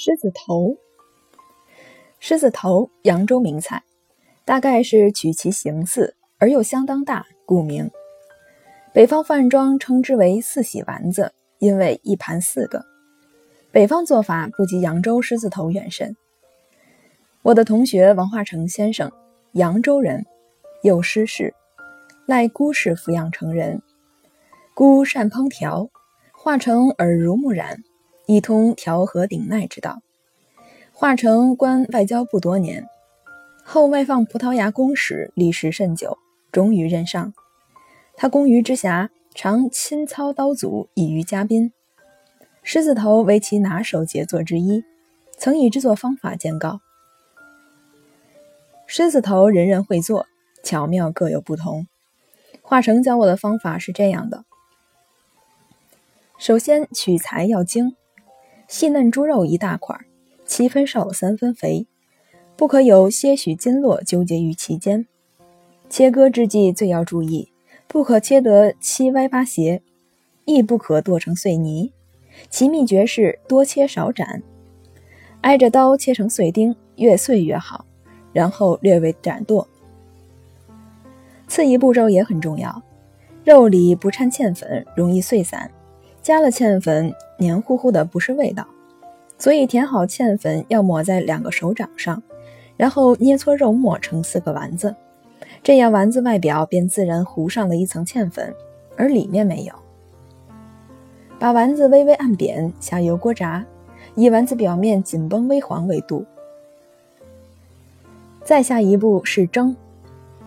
狮子头，狮子头，扬州名菜，大概是取其形似而又相当大，故名。北方饭庄称之为四喜丸子，因为一盘四个。北方做法不及扬州狮子头远甚。我的同学王化成先生，扬州人，有诗事，赖姑氏抚养成人。姑善烹调，化成耳濡目染，一通调和顶耐之道。化成官外交部多年，后外放葡萄牙公使，历时甚久，终于任上。他工于之暇，常亲操刀俎，以娱嘉宾。狮子头为其拿手杰作之一，曾以制作方法见告。狮子头人人会做，巧妙各有不同。化成教我的方法是这样的。首先取材要精，细嫩猪肉一大块，七分瘦三分肥，不可有些许筋络纠结于其间。切割之际最要注意，不可切得七歪八斜，亦不可剁成碎泥。其秘诀是多切少斩，挨着刀切成碎丁，越碎越好，然后略微斩剁。次一步骤也很重要，肉里不掺芡粉，容易碎散。加了芡粉，黏糊糊的不是味道，所以填好芡粉要抹在两个手掌上，然后捏搓肉末成四个丸子，这样丸子外表便自然糊上了一层芡粉，而里面没有。把丸子微微按扁，下油锅炸，以丸子表面紧绷微黄为度。再下一步是蒸，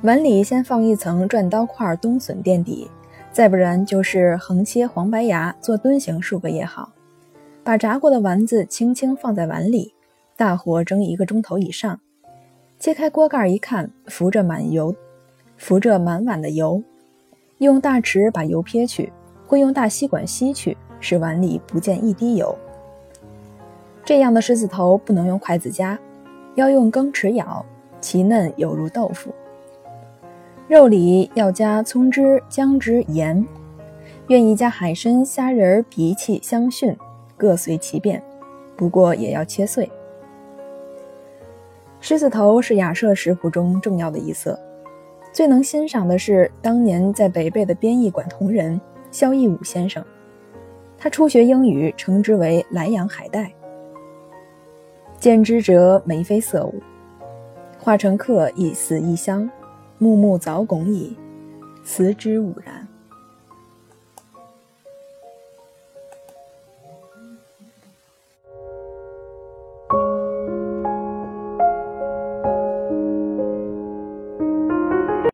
碗里先放一层转刀块冬笋垫底。再不然就是横切黄白芽做墩形数个也好，把炸过的丸子轻轻放在碗里，大火蒸一个钟头以上。揭开锅盖一看，浮着满油，浮着满碗的油。用大匙把油撇去，或用大吸管吸去，使碗里不见一滴油。这样的狮子头不能用筷子夹，要用羹匙舀，其嫩有如豆腐。肉里要加葱汁、姜汁、盐，愿意加海参、虾仁、荸荠、香熏，各随其便。不过也要切碎。狮子头是雅舍食谱中重要的一色，最能欣赏的是当年在北碚的编译馆同仁萧义武先生。他初学英语，称之为莱阳海带。见之者眉飞色舞，化成客亦似异乡。木木早拱矣，辞之吾然。